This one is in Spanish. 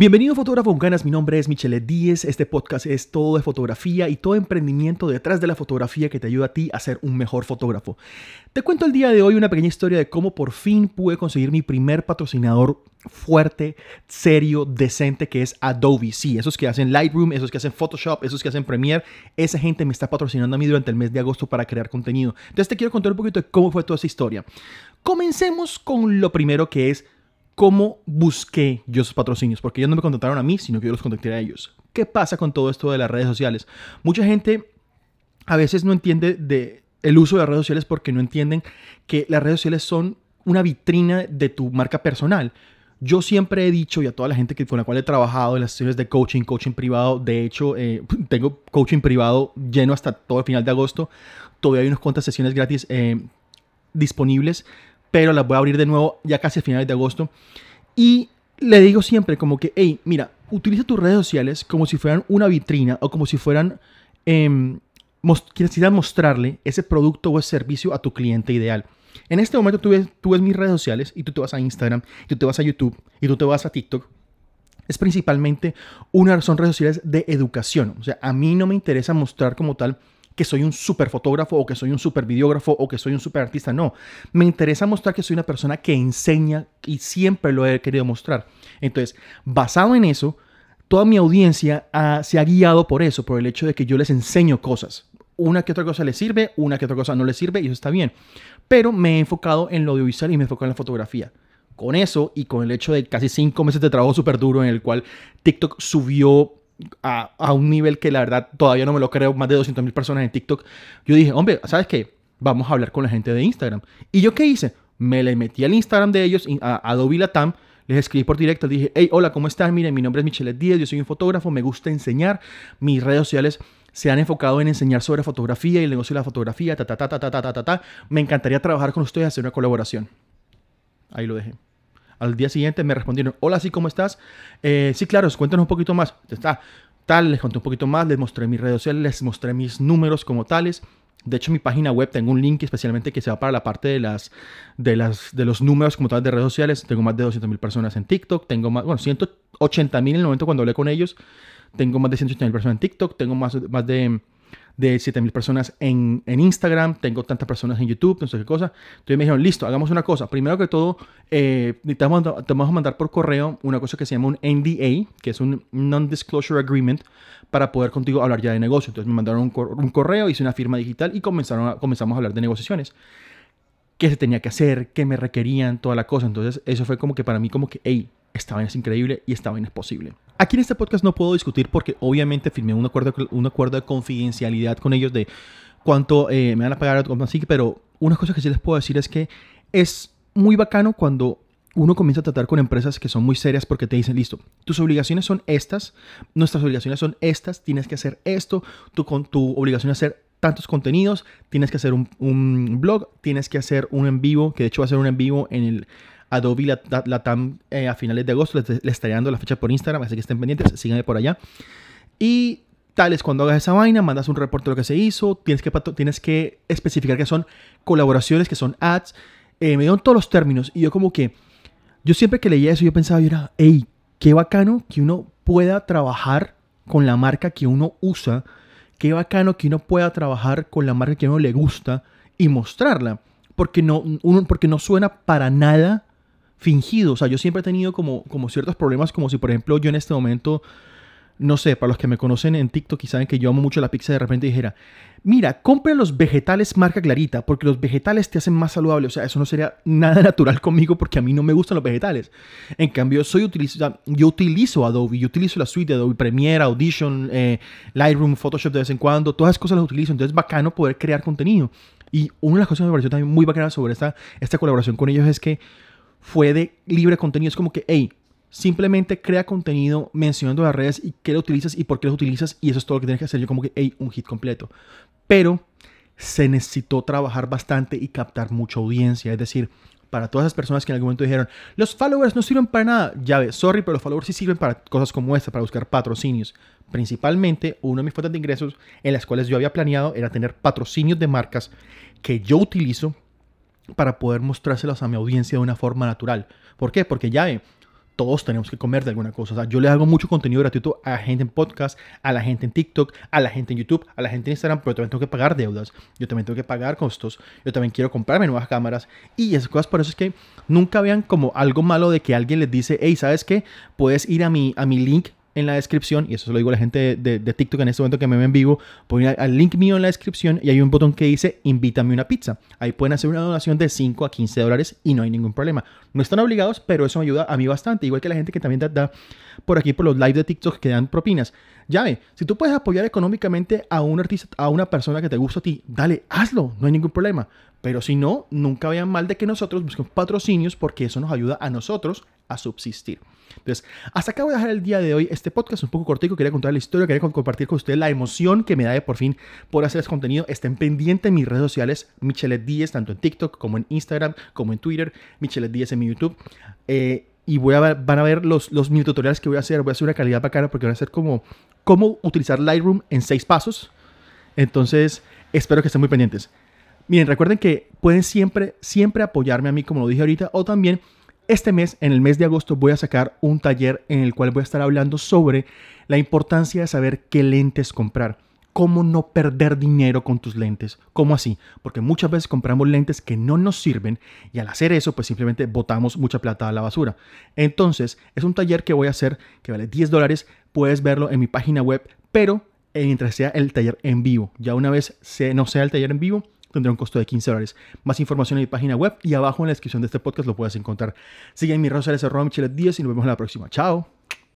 Bienvenido fotógrafo con ganas, mi nombre es Michele Díez, este podcast es todo de fotografía y todo emprendimiento detrás de la fotografía que te ayuda a ti a ser un mejor fotógrafo. Te cuento el día de hoy una pequeña historia de cómo por fin pude conseguir mi primer patrocinador fuerte, serio, decente que es Adobe. Sí, esos que hacen Lightroom, esos que hacen Photoshop, esos que hacen Premiere, esa gente me está patrocinando a mí durante el mes de agosto para crear contenido. Entonces te quiero contar un poquito de cómo fue toda esa historia. Comencemos con lo primero que es ¿Cómo busqué yo esos patrocinios? Porque ellos no me contactaron a mí, sino que yo los contacté a ellos. ¿Qué pasa con todo esto de las redes sociales? Mucha gente a veces no entiende de el uso de las redes sociales porque no entienden que las redes sociales son una vitrina de tu marca personal. Yo siempre he dicho, y a toda la gente que, con la cual he trabajado en las sesiones de coaching, coaching privado, de hecho, eh, tengo coaching privado lleno hasta todo el final de agosto. Todavía hay unas cuantas sesiones gratis eh, disponibles pero las voy a abrir de nuevo ya casi a finales de agosto. Y le digo siempre como que, hey, mira, utiliza tus redes sociales como si fueran una vitrina o como si fueran, eh, quieres mostrarle ese producto o ese servicio a tu cliente ideal. En este momento tú ves, tú ves mis redes sociales y tú te vas a Instagram, y tú te vas a YouTube y tú te vas a TikTok. Es principalmente una, son redes sociales de educación. O sea, a mí no me interesa mostrar como tal que soy un super fotógrafo o que soy un super videógrafo o que soy un super artista. No, me interesa mostrar que soy una persona que enseña y siempre lo he querido mostrar. Entonces, basado en eso, toda mi audiencia se ha guiado por eso, por el hecho de que yo les enseño cosas. Una que otra cosa les sirve, una que otra cosa no les sirve y eso está bien. Pero me he enfocado en lo audiovisual y me he enfocado en la fotografía con eso y con el hecho de casi cinco meses de trabajo súper duro en el cual TikTok subió a, un nivel que la verdad todavía no me lo creo, más de 200 mil personas en TikTok, yo dije, hombre, ¿sabes qué? Vamos a hablar con la gente de Instagram. ¿Y yo qué hice? Me le metí al Instagram de ellos, a Adobe Latam, les escribí por directo, dije, hey, hola, ¿cómo están? Miren, mi nombre es Michelle Díaz, yo soy un fotógrafo, me gusta enseñar, mis redes sociales se han enfocado en enseñar sobre fotografía y el negocio de la fotografía, ta, ta, ta, ta, ta, ta, ta, ta. Me encantaría trabajar con ustedes hacer una colaboración. Ahí lo dejé. Al día siguiente me respondieron, hola, sí, ¿cómo estás? Eh, sí, claro, cuéntanos un poquito más. Está, tal, les conté un poquito más, les mostré mis redes sociales, les mostré mis números como tales. De hecho, en mi página web tengo un link especialmente que se va para la parte de, las, de, las, de los números como tal de redes sociales. Tengo más de 200 mil personas en TikTok, tengo más, bueno, 180 mil en el momento cuando hablé con ellos. Tengo más de 180 mil personas en TikTok, tengo más, más de de 7000 personas en, Instagram, tengo tantas personas en YouTube, no sé qué cosa. Entonces me dijeron, listo, hagamos una cosa. Primero que todo, eh, te, vamos mandar por correo una cosa que se llama un NDA, que es un Non-Disclosure Agreement, para poder contigo hablar ya de negocio. Entonces me mandaron un, correo, hice una firma digital y comenzaron comenzamos a hablar de negociaciones. ¿Qué se tenía que hacer? ¿Qué me requerían? Toda la cosa. Entonces eso fue como que para mí como que, hey, esta vaina es increíble y esta vaina es posible. Aquí en este podcast no puedo discutir porque obviamente firmé un acuerdo, un acuerdo de confidencialidad con ellos de cuánto eh, me van a pagar, así, pero una cosa que sí les puedo decir es que es muy bacano cuando uno comienza a tratar con empresas que son muy serias porque te dicen, listo, tus obligaciones son estas, nuestras obligaciones son estas, tienes que hacer esto, tu, con, tu obligación es hacer tantos contenidos, tienes que hacer un, blog, tienes que hacer un en vivo, que de hecho va a ser un en vivo en el Adobe Latam eh, a finales de agosto. Les, estaré dando la fecha por Instagram, así que estén pendientes, síganme por allá. Y tal es cuando hagas esa vaina, mandas un reporte de lo que se hizo, tienes que, tienes que especificar que son colaboraciones, que son ads. Eh, me dieron todos los términos y yo como que, yo siempre que leía eso, yo pensaba, yo era, hey, qué bacano que uno pueda trabajar con la marca que uno usa, qué bacano que uno pueda trabajar con la marca que a uno le gusta y mostrarla, porque no, uno, porque no suena para nada fingido. O sea, yo siempre he tenido como, como ciertos problemas, como si, por ejemplo, yo en este momento, no sé, para los que me conocen en TikTok y saben que yo amo mucho la pizza, de repente dijera, mira, compren los vegetales marca clarita, porque los vegetales te hacen más saludable. O sea, eso no sería nada natural conmigo porque a mí no me gustan los vegetales. En cambio, soy utilizo, yo utilizo Adobe, yo utilizo la suite de Adobe Premiere, Audition, eh, Lightroom, Photoshop de vez en cuando, todas esas cosas las utilizo. Entonces es bacano poder crear contenido. Y una de las cosas que me pareció también muy bacana sobre esta, esta colaboración con ellos es que fue de libre contenido. Es como que, hey, simplemente crea contenido mencionando las redes y qué lo utilizas y por qué lo utilizas y eso es todo lo que tienes que hacer. Yo como que, hey, un hit completo. Pero se necesitó trabajar bastante y captar mucha audiencia. Es decir, para todas esas personas que en algún momento dijeron, los followers no sirven para nada. Ya ves, sorry, pero los followers sí sirven para cosas como esta, para buscar patrocinios. Principalmente, una de mis fuentes de ingresos en las cuales yo había planeado era tener patrocinios de marcas que yo utilizo para poder mostrárselos a mi audiencia de una forma natural. ¿Por qué? Porque ya todos tenemos que comer de alguna cosa. O sea, yo le hago mucho contenido gratuito a la gente en podcast, a la gente en TikTok, a la gente en YouTube, a la gente en Instagram, pero también tengo que pagar deudas, yo también tengo que pagar costos, yo también quiero comprarme nuevas cámaras y esas cosas. Por eso es que nunca vean como algo malo de que alguien les dice, hey, ¿sabes qué? Puedes ir a mi, a mi link en la descripción, y eso se lo digo a la gente de, TikTok en este momento que me ven en vivo, ponen al link mío en la descripción y hay un botón que dice invítame una pizza. Ahí pueden hacer una donación de 5 a 15 dólares y no hay ningún problema. No están obligados, pero eso me ayuda a mí bastante, igual que la gente que también da, por aquí por los live de TikTok que dan propinas. Ya si tú puedes apoyar económicamente a un artista, a una persona que te gusta a ti, dale, hazlo, no hay ningún problema. Pero si no, nunca vean mal de que nosotros busquemos patrocinios porque eso nos ayuda a nosotros a subsistir. Entonces, hasta acá voy a dejar el día de hoy este podcast un poco cortico. Quería contar la historia, quería compartir con ustedes la emoción que me da de por fin por hacer este contenido. Estén pendientes en mis redes sociales, Michelet 10, tanto en TikTok como en Instagram, como en Twitter, Michelet 10 en mi YouTube. Eh, y voy a van a ver los, los mini tutoriales que voy a hacer. Voy a hacer una calidad bacana porque van a ser como cómo utilizar Lightroom en seis pasos. Entonces, espero que estén muy pendientes. Miren, recuerden que pueden siempre, siempre apoyarme a mí, como lo dije ahorita, o también este mes, en el mes de agosto, voy a sacar un taller en el cual voy a estar hablando sobre la importancia de saber qué lentes comprar. Cómo no perder dinero con tus lentes. ¿Cómo así? Porque muchas veces compramos lentes que no nos sirven y al hacer eso, pues simplemente botamos mucha plata a la basura. Entonces, es un taller que voy a hacer que vale 10 dólares. Puedes verlo en mi página web, pero mientras sea el taller en vivo. Ya una vez no sea el taller en vivo, tendrá un costo de 15 dólares. Más información en mi página web y abajo en la descripción de este podcast lo puedes encontrar. Sigue en sociales arroba Michelet 10 y nos vemos en la próxima. Chao.